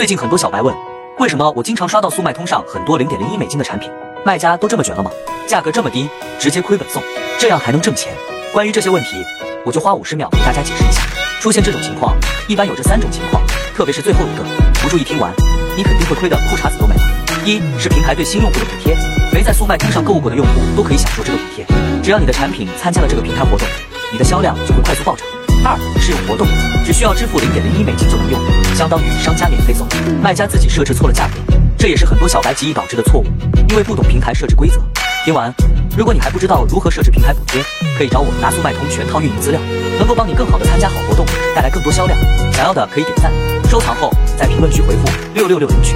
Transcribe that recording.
最近很多小白问，为什么我经常刷到速卖通上很多零点零一美金的产品，卖家都这么卷了吗？价格这么低，直接亏本送，这样还能挣钱？关于这些问题，我就花五十秒给大家解释一下。出现这种情况，一般有这三种情况，特别是最后一个，不注意听完，你肯定会亏得裤衩子都没了。一是平台对新用户的补贴，没在速卖通上购物过的用户都可以享受这个补贴，只要你的产品参加了这个平台活动，你的销量就会快速暴涨。二是有活动，只需要支付零点零一美金就能用，相当于商家免费送，卖家自己设置错了价格，这也是很多小白极易导致的错误，因为不懂平台设置规则。听完，如果你还不知道如何设置平台补贴，可以找我拿速卖通全套运营资料，能够帮你更好的参加好活动，带来更多销量。想要的可以点赞、收藏后，在评论区回复六六六领取。